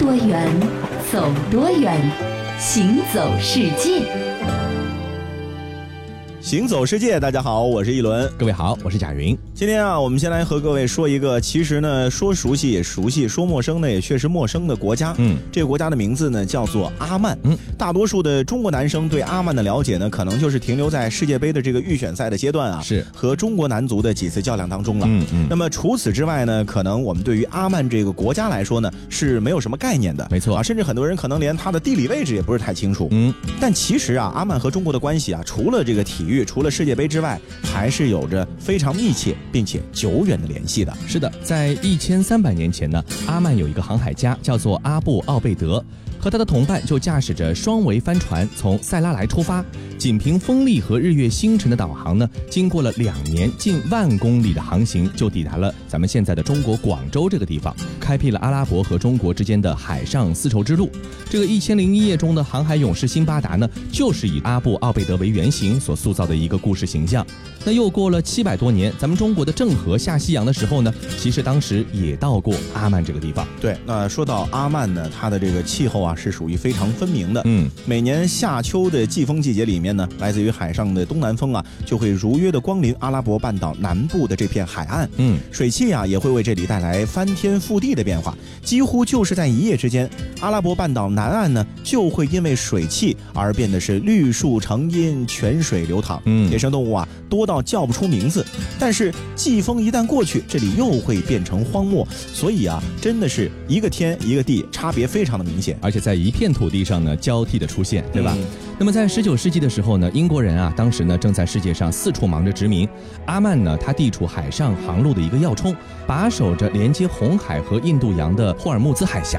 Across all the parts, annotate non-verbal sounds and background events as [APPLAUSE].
多远，走多远，行走世界。行走世界，大家好，我是一轮。各位好，我是贾云。今天啊，我们先来和各位说一个，其实呢，说熟悉也熟悉，说陌生呢也确实陌生的国家。嗯，这个国家的名字呢叫做阿曼。嗯，大多数的中国男生对阿曼的了解呢，可能就是停留在世界杯的这个预选赛的阶段啊，是和中国男足的几次较量当中了。嗯嗯。那么除此之外呢，可能我们对于阿曼这个国家来说呢，是没有什么概念的。没错啊，甚至很多人可能连它的地理位置也不是太清楚。嗯，但其实啊，阿曼和中国的关系啊，除了这个体育，除了世界杯之外，还是有着非常密切并且久远的联系的。是的，在一千三百年前呢，阿曼有一个航海家叫做阿布奥贝德，和他的同伴就驾驶着双桅帆船从塞拉莱出发，仅凭风力和日月星辰的导航呢，经过了两年近万公里的航行，就抵达了咱们现在的中国广州这个地方，开辟了阿拉伯和中国之间的海上丝绸之路。这个《一千零一夜》中的航海勇士辛巴达呢，就是以阿布奥贝德为原型所塑造的一个故事形象。那又过了七百多年，咱们中国的郑和下西洋的时候呢，其实当时也到过阿曼这个地方。对，那说到阿曼呢，它的这个气候啊是属于非常分明的。嗯，每年夏秋的季风季节里面呢，来自于海上的东南风啊，就会如约的光临阿拉伯半岛南部的这片海岸。嗯，水汽啊也会为这里带来翻天覆地的变化，几乎就是在一夜之间，阿拉伯半岛南岸呢就会因为水汽而变得是绿树成荫，泉水流淌。嗯野生动物啊多到叫不出名字。但是季风一旦过去，这里又会变成荒漠，所以啊，真的是一个天一个地，差别非常的明显。而且在一片土地上呢交替的出现，对吧？嗯那么在十九世纪的时候呢，英国人啊，当时呢正在世界上四处忙着殖民。阿曼呢，它地处海上航路的一个要冲，把守着连接红海和印度洋的霍尔木兹海峡。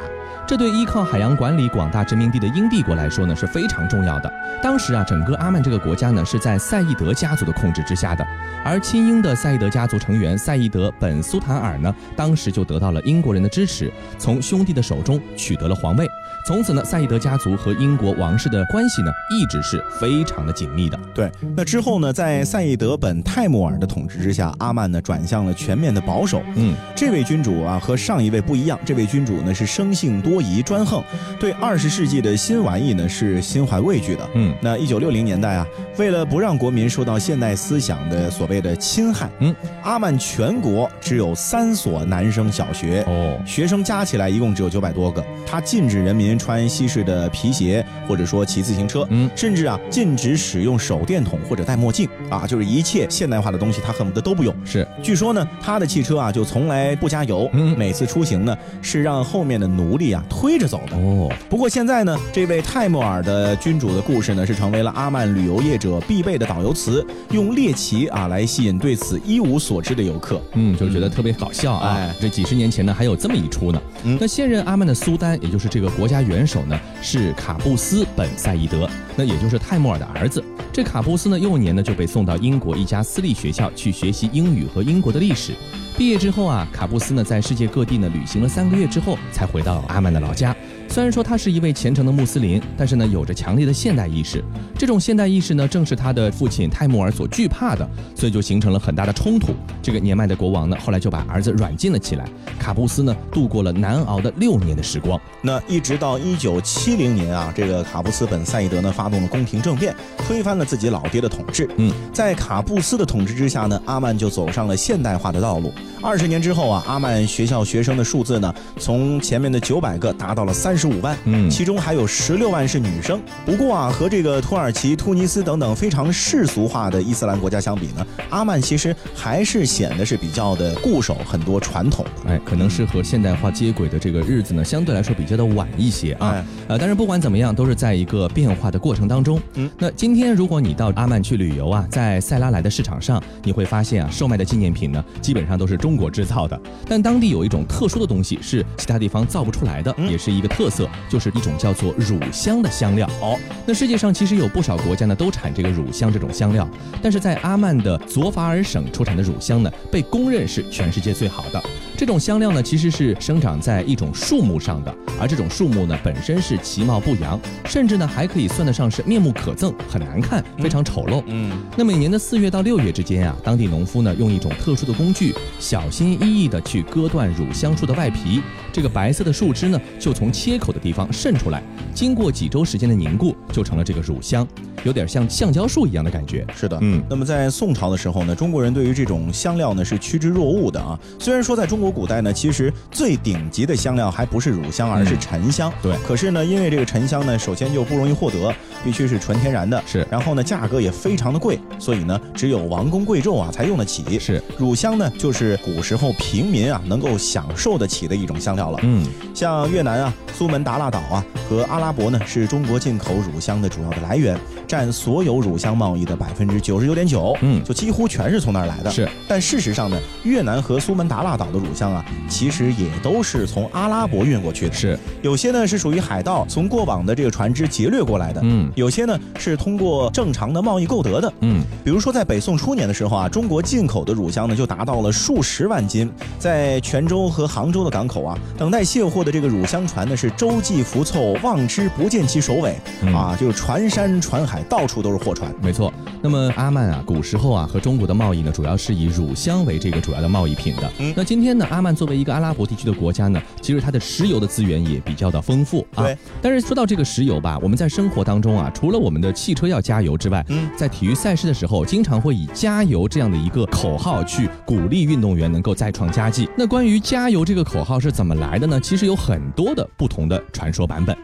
这对依靠海洋管理广大殖民地的英帝国来说呢是非常重要的。当时啊，整个阿曼这个国家呢是在赛义德家族的控制之下的，而亲英的赛义德家族成员赛义德本苏坦尔呢，当时就得到了英国人的支持，从兄弟的手中取得了皇位。从此呢，赛义德家族和英国王室的关系呢，一直是非常的紧密的。对，那之后呢，在赛义德本泰穆尔的统治之下，阿曼呢转向了全面的保守。嗯，这位君主啊和上一位不一样，这位君主呢是生性多疑、专横，对二十世纪的新玩意呢是心怀畏惧的。嗯。那一九六零年代啊，为了不让国民受到现代思想的所谓的侵害，嗯，阿曼全国只有三所男生小学。哦，学生加起来一共只有九百多个，他禁止人民穿西式的皮鞋，或者说骑自行车，嗯。甚至啊禁止使用手电筒或者戴墨镜。啊，就是一切现代化的东西他恨不得都不用。是，据说呢，他的汽车啊就从来不加油，嗯。每次出行呢是让后面的奴隶啊推着走的。哦，不过现在呢，这位泰莫尔的君主的故事呢，是成为了阿曼旅游业者必备的导游词，用猎奇啊来吸引对此一无所知的游客。嗯，就觉得特别搞笑啊！哎这几十年前呢，还有这么一出呢。嗯那现任阿曼的苏丹，也就是这个国家元首呢，是卡布斯本赛义德，那也就是泰莫尔的儿子。这卡布斯呢，幼年呢就被送到英国一家私立学校去学习英语和英国的历史。毕业之后啊，卡布斯呢在世界各地呢旅行了三个月之后，才回到阿曼的老家。虽然说他是一位虔诚的穆斯林，但是呢有着强烈的现代意识。这种现代意识呢，正是他的父亲泰穆尔所惧怕的，所以就形成了很大的冲突。这个年迈的国王呢，后来就把儿子软禁了起来。卡布斯呢，度过了难熬的六年的时光。那一直到一九七零年啊，这个卡布斯本赛义德呢发动了宫廷政变，推翻了自己老爹的统治。嗯，在卡布斯的统治之下呢，阿曼就走上了现代化的道路。二十年之后啊，阿曼学校学生的数字呢，从前面的九百个达到了三十五万，嗯其中还有十六万是女生。不过啊，和这个土耳其、突尼斯等等非常世俗化的伊斯兰国家相比呢，阿曼其实还是显得是比较的固守很多传统的。哎，可能是和现代化接轨的这个日子呢，相对来说比较的晚一些啊。哎呃，但是不管怎么样，都是在一个变化的过程当中。嗯，那今天如果你到阿曼去旅游啊，在塞拉莱的市场上，你会发现啊，售卖的纪念品呢，基本上都是中国制造的。但当地有一种特殊的东西是其他地方造不出来的，嗯也是一个特色，就是一种叫做乳香的香料。哦，那世界上其实有不少国家呢都产这个乳香这种香料，但是在阿曼的佐法尔省出产的乳香呢，被公认是全世界最好的。这种香料呢，其实是生长在一种树木上的，而这种树木呢，本身是其貌不扬，甚至呢还可以算得上是面目可憎，很难看，非常丑陋。嗯，那每年的四月到六月之间啊，当地农夫呢用一种特殊的工具，小心翼翼地去割断乳香树的外皮，这个白色的树枝呢就从切口的地方渗出来，经过几周时间的凝固，就成了这个乳香，有点像橡胶树一样的感觉。是的，嗯那么在宋朝的时候呢，中国人对于这种香料呢是趋之若鹜的啊。虽然说在中国古代呢，其实最顶级的香料还不是乳香，而是沉香。对可是呢，因为这个沉香呢，首先就不容易获得，必须是纯天然的，是然后呢，价格也非常的贵，所以呢，只有王公贵胄啊才用得起。是，乳香呢，就是古时候平民啊能够享受得起的一种香料了。嗯，像越南啊、苏门答腊岛啊和阿拉伯呢，是中国进口乳香的主要的来源，占所有乳香贸易的百分之九十九点九，嗯。就几乎全是从那儿来的。是，但事实上呢，越南和苏门答腊岛的乳香啊，其实也都是从阿拉伯运过去的。是，有些呢是属于海盗从过往的这个船只劫掠过来的，嗯。有些呢是通过正常的贸易购得的。嗯，比如说，在北宋初年的时候啊，中国进口的乳香呢就达到了数十万斤，在泉州和杭州的港口啊，等待卸货的这个乳香船呢是洲际浮凑，望之不见其首尾、嗯。啊，就是船山船海到处都是货船。没错。那么阿曼啊，古时候啊和中国的贸易呢，主要是以乳香为这个主要的贸易品的。嗯那今天呢，阿曼作为一个阿拉伯地区的国家呢，其实它的石油的资源也比较的丰富啊。对。但是说到这个石油吧，我们在生活当中啊，除了我们的汽车要加油之外，嗯在体育赛事的时候，经常会以加油这样的一个口号去鼓励运动员能够再创佳绩。那关于加油这个口号是怎么来的呢？其实有很多的不同的传说版本。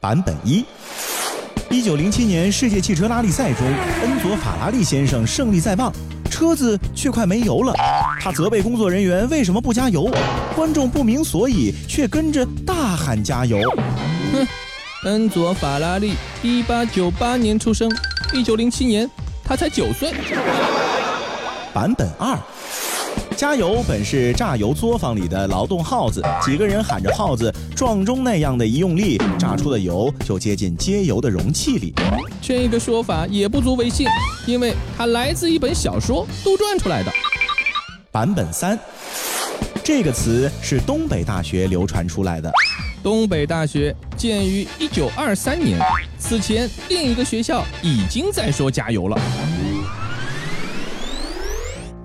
版本一。一九零七年世界汽车拉力赛中，恩佐·法拉利先生胜利在望，车子却快没油了。他责备工作人员为什么不加油，观众不明所以，却跟着大喊加油。哼恩佐·法拉利，一八九八年出生，一九零七年他才九岁。版本二。加油本是榨油作坊里的劳动号子，几个人喊着号子，撞钟那样的一用力，榨出的油就接近接油的容器里。这个说法也不足为信，因为它来自一本小说《杜撰》出来的。版本三。这个词是东北大学流传出来的。东北大学建于一九二三年，此前另一个学校已经在说加油了。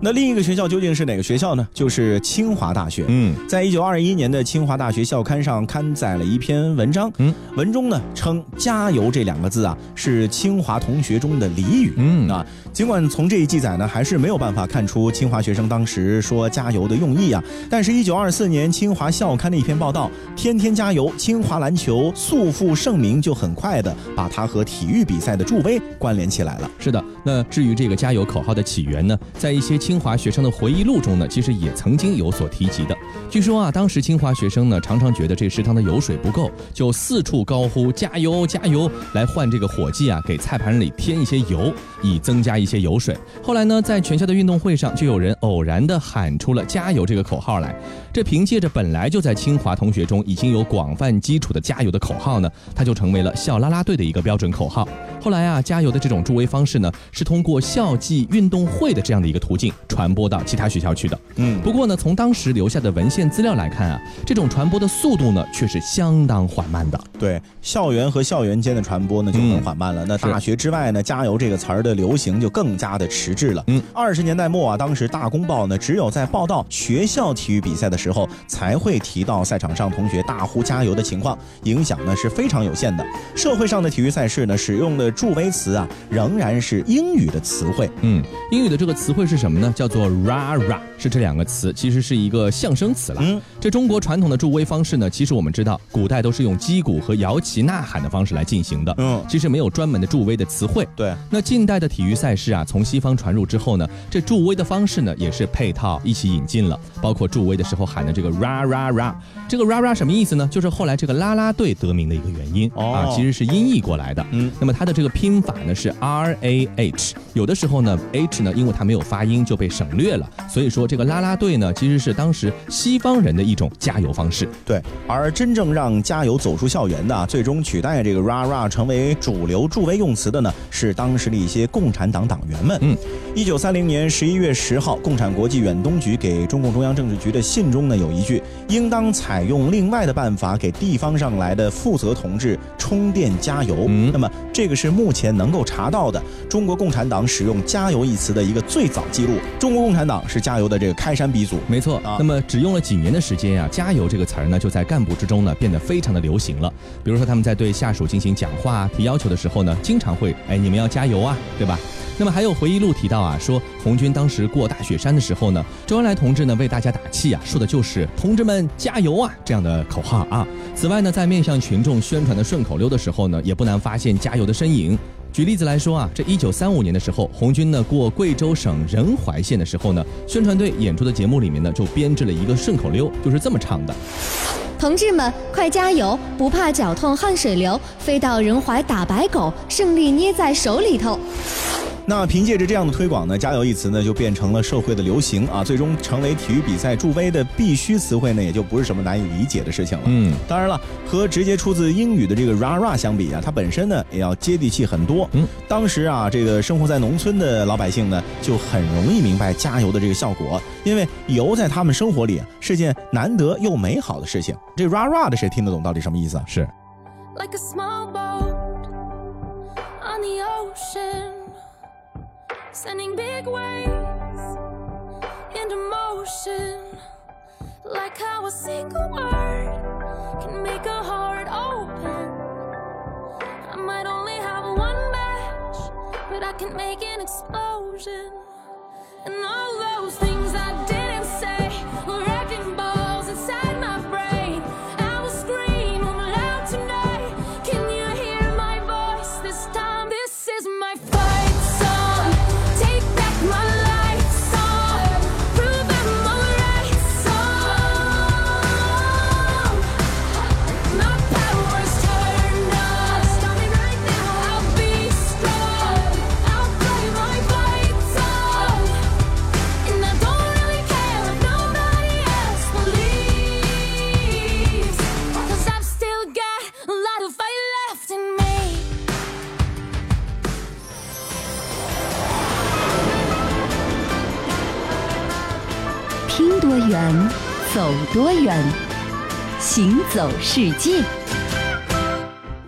那另一个学校究竟是哪个学校呢？就是清华大学。嗯，在一九二一年的清华大学校刊上刊载了一篇文章，嗯，文中呢称“加油”这两个字啊是清华同学中的俚语，嗯啊，尽管从这一记载呢还是没有办法看出清华学生当时说加油的用意啊，但是，一九二四年清华校刊的一篇报道，天天加油，清华篮球素负盛名，就很快的把它和体育比赛的助威关联起来了。是的。那至于这个加油口号的起源呢，在一些清清华学生的回忆录中呢，其实也曾经有所提及的。据说啊，当时清华学生呢常常觉得这食堂的油水不够，就四处高呼加油加油，来换这个伙计啊给菜盘里添一些油，以增加一些油水。后来呢，在全校的运动会上，就有人偶然的喊出了加油这个口号来。这凭借着本来就在清华同学中已经有广泛基础的加油的口号呢，它就成为了校啦啦队的一个标准口号。后来啊，加油的这种助威方式呢，是通过校际运动会的这样的一个途径传播到其他学校去的。嗯，不过呢，从当时留下的文献资料来看啊，这种传播的速度呢，却是相当缓慢的。对，校园和校园间的传播呢就很缓慢了。那大学之外呢，加油这个词儿的流行就更加的迟滞了。嗯，二十年代末啊，当时大公报呢只有在报道学校体育比赛的时候，才会提到赛场上同学大呼加油的情况，影响呢是非常有限的。社会上的体育赛事呢，使用的助威词啊，仍然是英语的词汇。嗯，英语的这个词汇是什么呢？叫做 ra ra，是这两个词，其实是一个象声词了。嗯，这中国传统的助威方式呢，其实我们知道，古代都是用击鼓和摇旗呐喊的方式来进行的。嗯，其实没有专门的助威的词汇。对，那近代的体育赛事啊，从西方传入之后呢，这助威的方式呢，也是配套一起引进了，包括助威的时候喊的这个 ra ra ra，这个 ra ra 什么意思呢？就是后来这个啦啦队得名的一个原因、哦啊，其实是音译过来的。嗯，那么它的这个拼法呢是 R A H，有的时候呢 H 呢，因为它没有发音就被被省略了。所以说，这个啦啦队呢，其实是当时西方人的一种加油方式。对，而真正让加油走出校园的，最终取代这个 ra ra 成为主流助威用词的呢，是当时的一些共产党党员们。嗯，一九三零年十一月十号，共产国际远东局给中共中央政治局的信中呢，有一句：应当采用另外的办法，给地方上来的负责同志充电加油。嗯那么这个是目前能够查到的中国共产党使用“加油”一词的一个最早记录。中国共产党是加油的这个开山鼻祖。没错啊，那么只用了几年的时间呀、加油”这个词儿呢，就在干部之中呢变得非常的流行了。比如说他们在对下属进行讲话、提要求的时候呢，经常会哎你们要加油啊，对吧？那么还有回忆录提到啊，说红军当时过大雪山的时候呢，周恩来同志呢为大家打气啊，说的就是“同志们加油啊”这样的口号啊。此外呢，在面向群众宣传的顺口溜的时候呢，也不难发现加油的身影。举例子来说啊，这一九三五年的时候，红军呢过贵州省仁怀县的时候呢，宣传队演出的节目里面呢就编制了一个顺口溜，就是这么唱的：同志们，快加油！不怕脚痛汗水流，飞到仁怀打白狗，胜利捏在手里头。那凭借着这样的推广呢，“加油”一词呢就变成了社会的流行啊，最终成为体育比赛助威的必须词汇呢，也就不是什么难以理解的事情了。嗯，当然了，和直接出自英语的这个 “ra ra” 相比啊，它本身呢也要接地气很多。嗯，当时啊，这个生活在农村的老百姓呢，就很容易明白加油的这个效果，因为油在他们生活里啊是件难得又美好的事情。这 “ra ra” 的谁听得懂到底什么意思啊？是 like a small boat on the ocean, sending big waves into motion. Like how a single word can make a heart open. I might only have one match, but I can make an explosion. And all those things I 行走世界。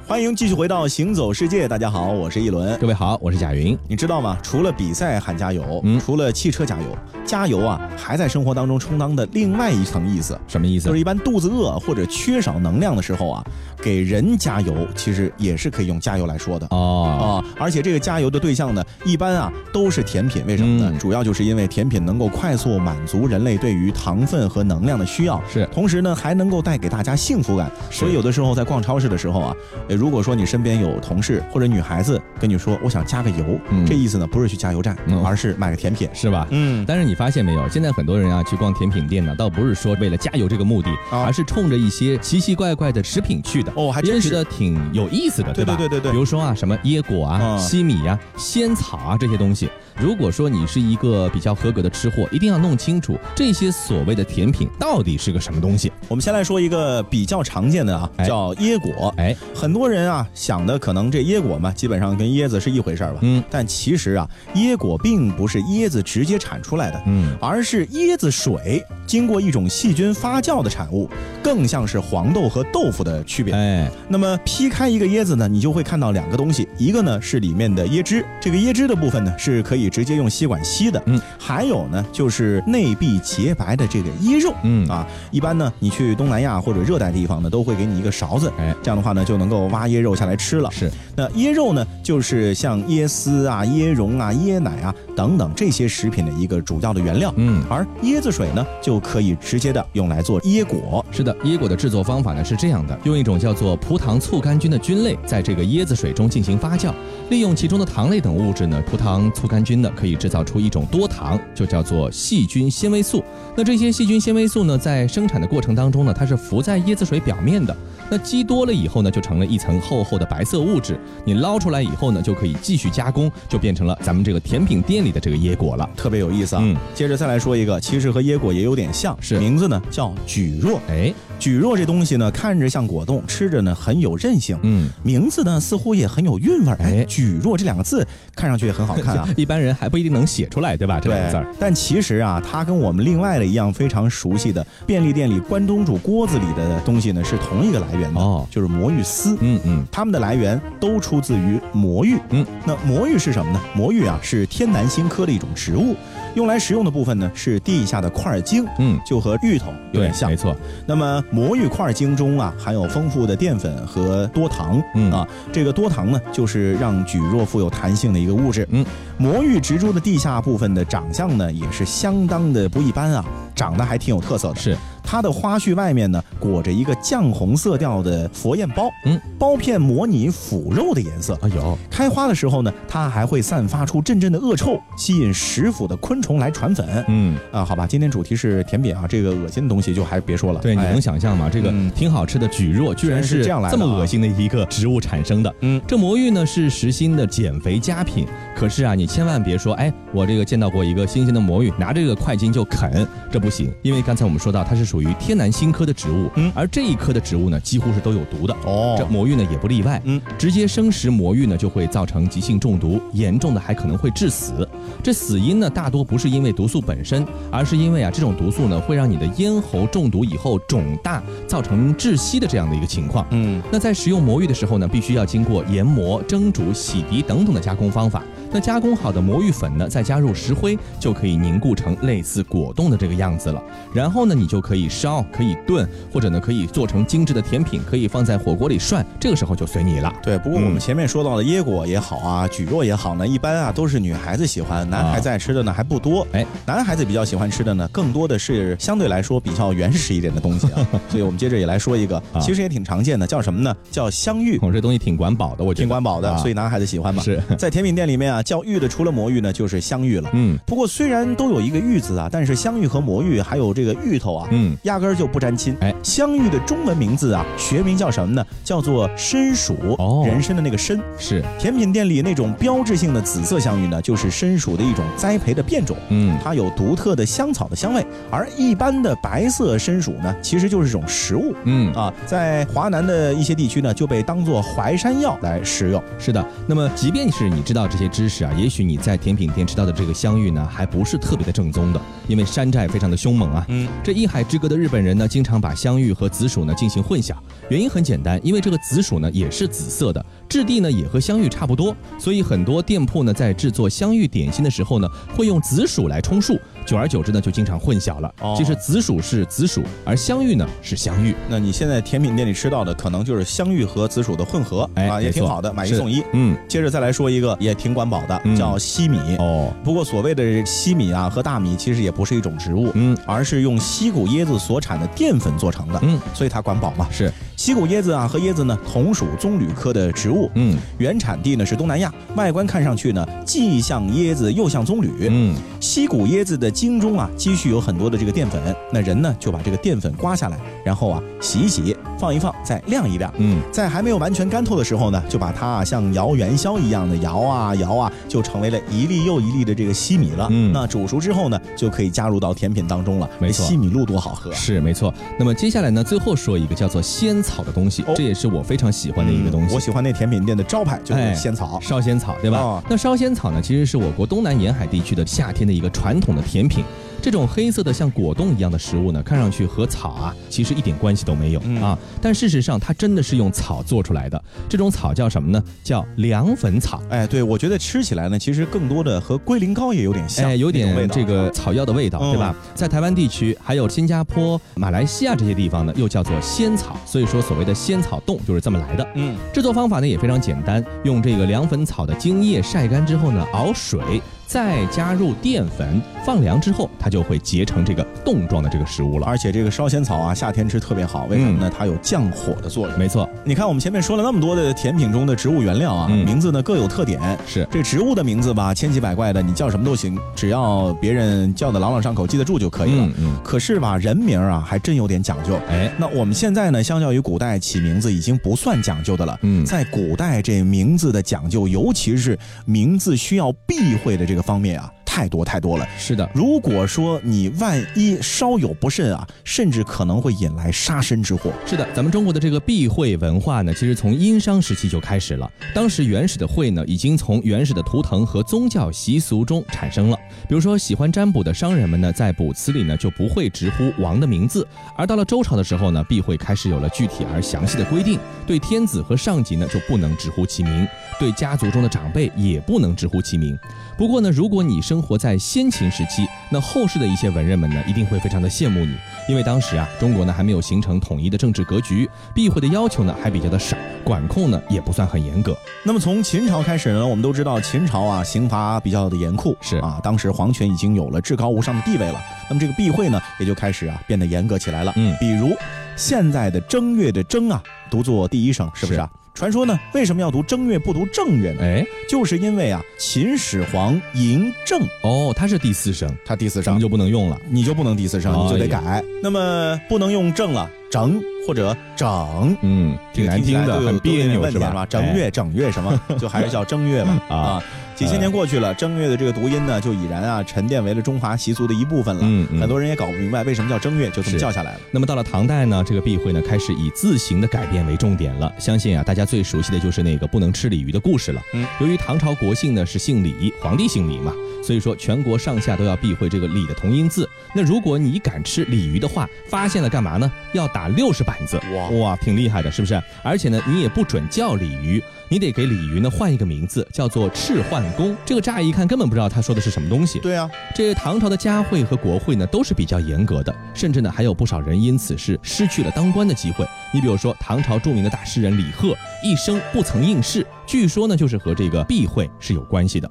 欢迎继续回到《行走世界》，大家好，我是一轮。各位好，我是贾云。你知道吗？除了比赛喊加油，嗯除了汽车加油，加油啊，还在生活当中充当的另外一层意思，什么意思就是？一般肚子饿或者缺少能量的时候啊，给人加油，其实也是可以用加油来说的。哦，啊，而且这个加油的对象呢，一般啊都是甜品，为什么呢？嗯主要就是因为甜品能够快速满足人类对于糖分和能量的需要，是同时呢还能够带给大家幸福感。所以有的时候在逛超市的时候啊，呃，如果说你身边有同事或者女孩子跟你说我想加个油，嗯这意思呢不是去加油站，嗯而是买个甜品。是吧？嗯，但是你发现没有，现在很多人啊去逛甜品店呢，倒不是说为了加油这个目的，啊而是冲着一些奇奇怪怪的食品去的。哦还真觉得挺有意思的，对吧？对对对对比如说啊，什么椰果啊、啊西米啊、仙草啊这些东西。如果说你是一个比较合格的吃货，一定要弄清楚这些所谓的甜品到底是个什么东西。我们先来说一个比较常见的啊，哎叫椰果。哎，很多人啊想的可能这椰果嘛，基本上跟椰子是一回事儿吧。嗯但其实啊，椰果并不是椰子直接产出来的，嗯，而是椰子水经过一种细菌发酵的产物，更像是黄豆和豆腐的区别。哎，那么劈开一个椰子呢，你就会看到两个东西，一个呢是里面的椰汁，这个椰汁的部分呢是可以直接用吸管吸的，嗯，还有呢就是内壁洁白的这个椰肉，嗯。啊，一般呢你去东南亚或者热带地方呢，都会给你一个勺子，哎。这样的话呢就能够挖椰肉下来吃了。是，那椰肉呢，就是像椰丝啊、椰蓉啊、椰奶啊等等这些食品的一个主要的原料。嗯，而椰子水呢，就可以直接的用来做椰果。是的，椰果的制作方法呢是这样的：用一种叫做葡糖醋杆菌的菌类，在这个椰子水中进行发酵，利用其中的糖类等物质呢，葡糖醋杆菌呢可以制造出一种多糖，就叫做细菌纤维素。那这些细菌纤维素呢，在生产的过程当中呢，它是浮在椰子水表面的。那积多了以后呢，就成了一层厚厚的白色物质。你捞出来以后呢，就可以继续加工，就变成了咱们这个甜品店里的这个椰果了。特别有意思啊！嗯接着再来说一个，其实和椰果也有点像，是名字呢叫蒟蒻。哎，蒟蒻这东西呢，看着像果冻，吃着呢很有韧性，嗯，名字呢似乎也很有韵味哎，蒟蒻这两个字看上去也很好看啊。[LAUGHS] 一般人还不一定能写出来，对吧？这两个字儿。但其实啊，它跟我们另外的一样非常熟悉的便利店里关东煮锅子里的东西呢，是同一个来源的，哦就是魔芋丝。嗯嗯，它们的来源都出自于魔芋。嗯，那魔芋是什么呢？魔芋啊是天南星科的一种植物，用来食用的部分呢是地下的块茎，嗯就和芋头有点，像没。错。那么魔芋块茎中啊含有丰富的淀粉和多糖，嗯啊，这个多糖呢就是让蒟蒻富有弹性的一个物质。嗯，魔芋植株的地下部分的长相呢也是相当的不一般啊，长得还挺有特色的。是，它的花序外面呢裹着一个绛红色调的佛焰苞，嗯，苞片模拟腐肉的颜色。哎呦，开花的时候呢，它还会散发出阵阵的恶臭，吸引食腐的昆虫来传粉。嗯，啊，好吧，今天主题是甜品啊，这个恶心的东西就还别说了。对，你哎能想象吗？这个嗯挺好吃的蒟蒻，居然是是这样来这么恶心的一个植物产生的。嗯这魔芋呢是实心的减肥佳品，可是啊，你千万别说，哎，我这个见到过一个新鲜的魔芋，拿这个块茎就啃，这不行，因为刚才我们说到它是属于天南星科的植物，嗯而这一科的植物呢几乎是都有毒的。哦这魔芋呢也不例外，嗯，直接生食魔芋呢就会造成急性中毒，严重的还可能会致死。这死因呢大多不是因为毒素本身，而是因为啊这种毒素呢会让你的咽喉中毒以后肿大，造成窒息的这样的一个情况。嗯，那在食用魔芋的时候呢，必须要经过研磨、蒸煮、洗涤等等的加工方法。那加工好的魔芋粉呢，再加入石灰，就可以凝固成类似果冻的这个样子了。然后呢，你就可以烧、可以炖，或者呢可以做成精致的甜品，可以放在火锅里涮。这个时候就随你了。对。不过我们嗯前面说到的椰果也好啊，蒟蒻也好呢，一般啊都是女孩子喜欢，男孩子爱吃的呢还不多。哎，男孩子比较喜欢吃的呢，更多的是相对来说比较原始一点的东西啊。[LAUGHS] 所以我们接着也来说一个，啊其实也挺常见的，叫什么呢？叫香芋。哦，这东西挺管饱的，我觉得挺管饱的，啊所以男孩子喜欢嘛。是在甜品店里面啊，叫芋的除了魔芋呢，就是香芋了。嗯不过虽然都有一个芋字啊，但是香芋和魔芋还有这个芋头啊，嗯，压根儿就不沾亲。哎香芋的中文名字啊，学名叫什么呢？叫做参薯，哦人参的那个参。是，甜品店里那种标志性的紫色香芋呢，就是参薯的一种栽培的变种。嗯它有独特的香草的香味，而一般的白色参薯呢，其实就是一种食物嗯啊，在华南的一些地区呢，就被当做淮山药来食用。是的，那么即便是你知道这些知识啊，也许你在甜品店吃到的这个香芋呢，还不是特别的正宗的，因为山寨非常的凶猛啊。嗯，这一海之隔的日本人呢，经常把香芋和紫薯呢进行混淆，原因很简单，因为这个紫薯呢也是紫色的，质地呢也和香芋差不多，所以很多店铺呢在制作香芋点心的时候呢，会用紫薯来充数，久而久之呢就经常混淆了。哦其实紫薯是紫薯，而香芋呢是香芋。那你现在甜品店里吃到的，可能就是香芋和紫薯的混合，哎啊，也挺好的，买一送一。嗯，接着再来说一个也挺管饱的，嗯叫西米。哦，不过所谓的西米啊和大米其实也不是一种植物，嗯而是用西谷椰子所产的淀粉做成的，嗯，所以它管饱嘛。是，西谷椰子啊和椰子呢同属棕榈科的植物，嗯。原产地呢是东南亚，外观看上去呢既像椰子又像棕榈。嗯。西谷椰子的茎中啊积蓄有很多的这个淀粉，那人呢就把这个淀粉刮下来，然后啊洗一洗，放一放，再晾一晾。嗯，在还没有完全干透的时候呢，就把它啊像摇元宵一样的摇啊摇啊，就成为了一粒又一粒的这个西米了。嗯那煮熟之后呢，就可以加入到甜品当中了。没错西米露多好喝啊！是没错。那么接下来呢，最后说一个叫做仙草的东西，哦这也是我非常喜欢的一个东西。我喜欢那甜品店的招牌就是哎仙草。烧仙草，对吧？哦那烧仙草呢，其实是我国东南沿海地区的夏天的一个传统的甜品。这种黑色的像果冻一样的食物呢，看上去和草啊其实一点关系都没有、嗯啊。但事实上，它真的是用草做出来的。这种草叫什么呢？叫凉粉草。哎，对，我觉得吃起来呢，其实更多的和龟苓膏也有点像，哎，有点这个草药的味道，嗯对吧？在台湾地区，还有新加坡、马来西亚这些地方呢，又叫做仙草，所以说所谓的仙草冻就是这么来的。嗯，制作方法呢也非常简单，用这个凉粉草的茎叶晒干之后呢，熬水，再加入淀粉，放凉之后，它就会结成这个冻状的这个食物了。而且这个烧仙草啊，夏天吃特别好，为什么呢？它有降火的作用。没错，你看我们前面说了那么多的甜品中的植物原料啊，嗯名字呢各有特点。是这植物的名字吧，千奇百怪的，你叫什么都行，只要别人叫的朗朗上口，记得住就可以了。嗯嗯，可是吧，人名啊还真有点讲究。哎，那我们现在呢，相较于古代起名字已经不算讲究的了。嗯在古代这名字的讲究，尤其是名字需要避讳的这这个方面啊，太多太多了。是的，如果说你万一稍有不慎啊，甚至可能会引来杀身之祸。是的，咱们中国的这个避讳文化呢，其实从殷商时期就开始了。当时原始的讳呢，已经从原始的图腾和宗教习俗中产生了。比如说，喜欢占卜的商人们呢，在卜辞里呢就不会直呼王的名字。而到了周朝的时候呢，避讳开始有了具体而详细的规定，对天子和上级呢就不能直呼其名，对家族中的长辈也不能直呼其名。不过呢，如果你生活在先秦时期，那后世的一些文人们呢，一定会非常的羡慕你，因为当时啊，中国呢还没有形成统一的政治格局，避讳的要求呢还比较的少，管控呢也不算很严格。那么从秦朝开始呢，我们都知道秦朝啊刑罚比较的严酷，是啊，当时皇权已经有了至高无上的地位了。那么这个避讳呢，也就开始啊变得严格起来了。嗯比如现在的正月的正啊，读作第一声，是不是啊？传说呢，为什么要读正月不读正月呢？哎，就是因为啊，秦始皇嬴政哦，他是第四声，他第四声就不能用了。你就不能第四声，哎你就得改。那么不能用正了，整或者整。嗯，挺难听的，很别扭是吧？正月、整月什么，就还是叫正月吧。啊 [LAUGHS] 啊，几千年过去了，正月的这个读音呢，就已然啊沉淀为了中华习俗的一部分了。嗯嗯很多人也搞不明白为什么叫正月，就这么叫下来了。那么到了唐代呢，这个避讳呢开始以字形的改变为重点了。相信啊，大家最熟悉的就是那个不能吃鲤鱼的故事了。嗯，由于唐朝国姓呢是姓李，皇帝姓李嘛，所以说全国上下都要避讳这个李的同音字。那如果你敢吃鲤鱼的话，发现了干嘛呢？要打六十板子。哇哇，挺厉害的，是不是？而且呢，你也不准叫鲤鱼，你得给鲤鱼呢换一个名字，叫做赤宦公。这个乍一看根本不知道他说的是什么东西。对啊，这唐朝的家会和国会呢，都是比较严格的，甚至呢还有不少人因此是失去了当官的机会。你比如说唐朝著名的大诗人李贺，一生不曾应试，据说呢就是和这个避讳是有关系的。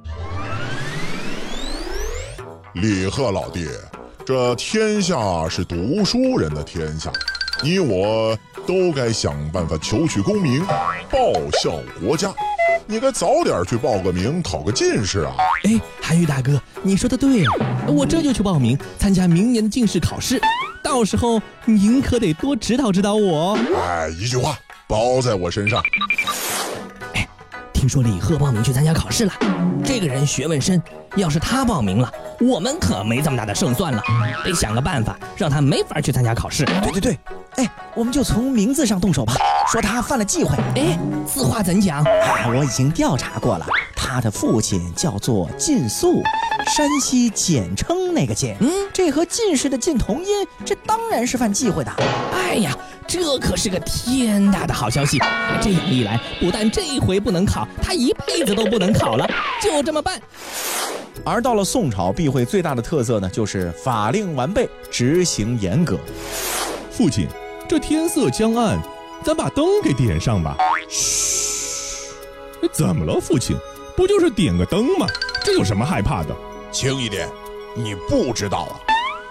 李贺老弟，这天下是读书人的天下，你我都该想办法求取功名，报效国家。你该早点去报个名，考个进士啊！哎，韩愈大哥，你说的对呀，我这就去报名参加明年的进士考试，到时候您可得多指导指导我哦。哎，一句话，包在我身上。听说李贺报名去参加考试了，这个人学问深，要是他报名了，我们可没这么大的胜算了，得想个办法让他没法去参加考试。对对对，哎，我们就从名字上动手吧，说他犯了忌讳。哎，此话怎讲？啊，我已经调查过了，他的父亲叫做靳肃，山西简称那个靳。嗯，这和进士的进同音，这当然是犯忌讳的。哎呀，这可是个天大的好消息！这样一来，不但这一回不能考，他一辈子都不能考了。就这么办。而到了宋朝，避讳最大的特色呢，就是法令完备，执行严格。父亲，这天色将暗，咱把灯给点上吧。嘘，怎么了，父亲？不就是点个灯吗？这有什么害怕的？轻一点，你不知道啊，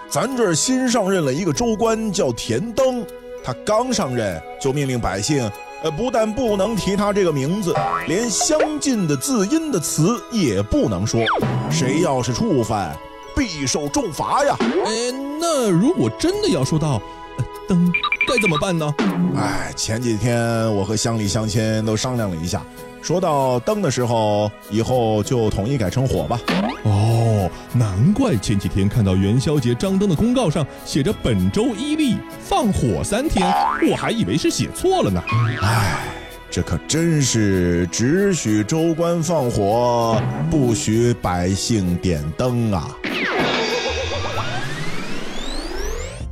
咱这儿新上任了一个州官，叫田登。他刚上任就命令百姓，呃，不但不能提他这个名字，连相近的字音的词也不能说。谁要是触犯，必受重罚呀！哎，那如果真的要说到，呃，灯该怎么办呢？哎，前几天我和乡里乡亲都商量了一下，说到灯的时候，以后就统一改成火吧。哦，难怪前几天看到元宵节张灯的公告上写着本周一例放火三天，我还以为是写错了呢。唉，这可真是只许州官放火，不许百姓点灯啊！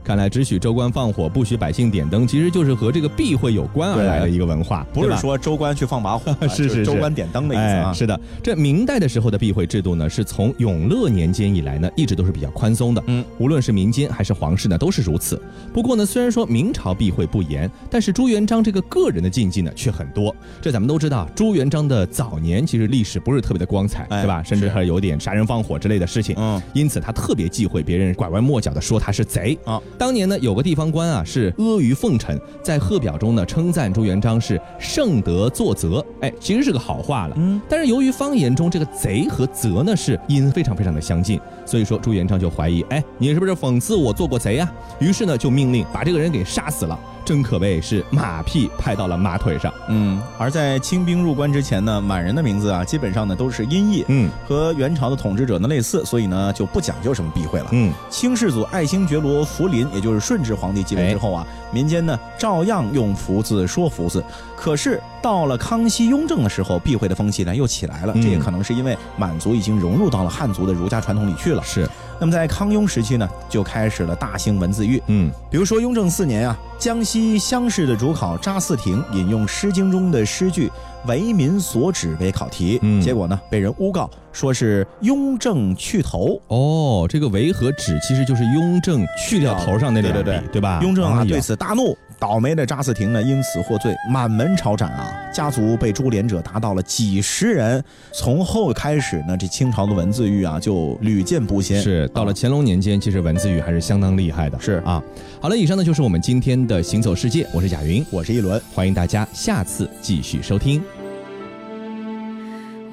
看来只许州官放火，不许百姓点灯，其实就是和这个避讳有关而来的一个文化，不是说州官去放把火，[LAUGHS] 是是就是州官点灯的意思啊。哎。是的，这明代的时候的避讳制度呢，是从永乐年间以来呢，一直都是比较宽松的。嗯，无论是民间还是皇室呢，都是如此。不过呢，虽然说明朝避讳不严，但是朱元璋这个个人的禁忌呢却很多。这咱们都知道，朱元璋的早年其实历史不是特别的光彩，哎对吧？甚至还有点杀人放火之类的事情。嗯，因此他特别忌讳别人拐弯抹角的说他是贼啊。当年呢，有个地方官啊是阿谀奉承，在贺表中呢称赞朱元璋是圣德作则，哎，其实是个好话了。嗯，但是由于方言中这个贼和则呢是音非常非常的相近，所以说朱元璋就怀疑，哎，你是不是讽刺我做过贼啊？于是呢就命令把这个人给杀死了。真可谓是马屁拍到了马腿上。嗯，而在清兵入关之前呢，满人的名字啊，基本上呢都是音译，嗯和元朝的统治者呢类似，所以呢就不讲究什么避讳了。嗯，清世祖爱新觉罗福临，也就是顺治皇帝继位之后啊，民间呢照样用福字说福字。可是到了康熙、雍正的时候，避讳的风气呢又起来了。嗯这也可能是因为满族已经融入到了汉族的儒家传统里去了。是，那么在康雍时期呢，就开始了大兴文字狱。嗯比如说雍正四年啊，江西乡试的主考查嗣庭引用《诗经》中的诗句“为民所指”为考题，嗯结果呢被人诬告说是雍正去头。哦，这个为和指其实就是雍正去掉头上那两笔，对对对吧？雍正啊、哎对此大怒，倒霉的扎斯廷呢因此获罪，满门抄斩啊，家族被株连者达到了几十人。从后开始呢，这清朝的文字狱啊就屡见不鲜。是到了啊乾隆年间，其实文字狱还是相当厉害的。是啊，好了，以上呢就是我们今天的行走世界，我是贾云，我是一轮。欢迎大家下次继续收听。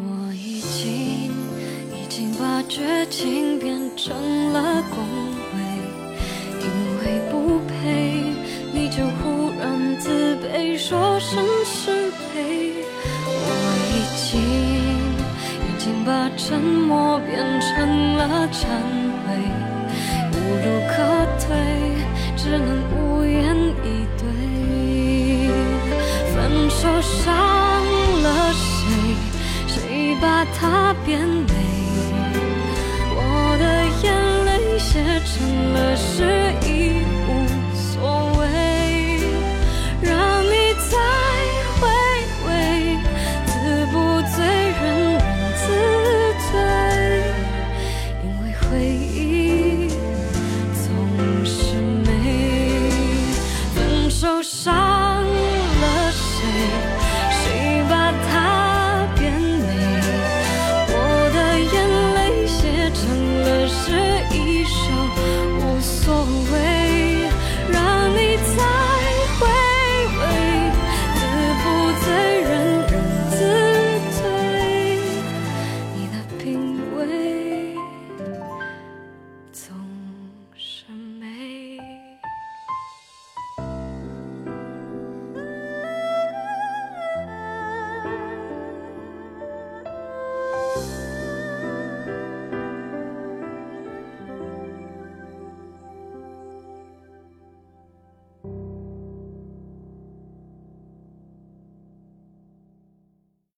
我已经已经把绝情变成了恭维，沉默变成了忏悔，无路可退，只能无言以对。分手伤了谁？谁把它变美？我的眼泪写成了诗。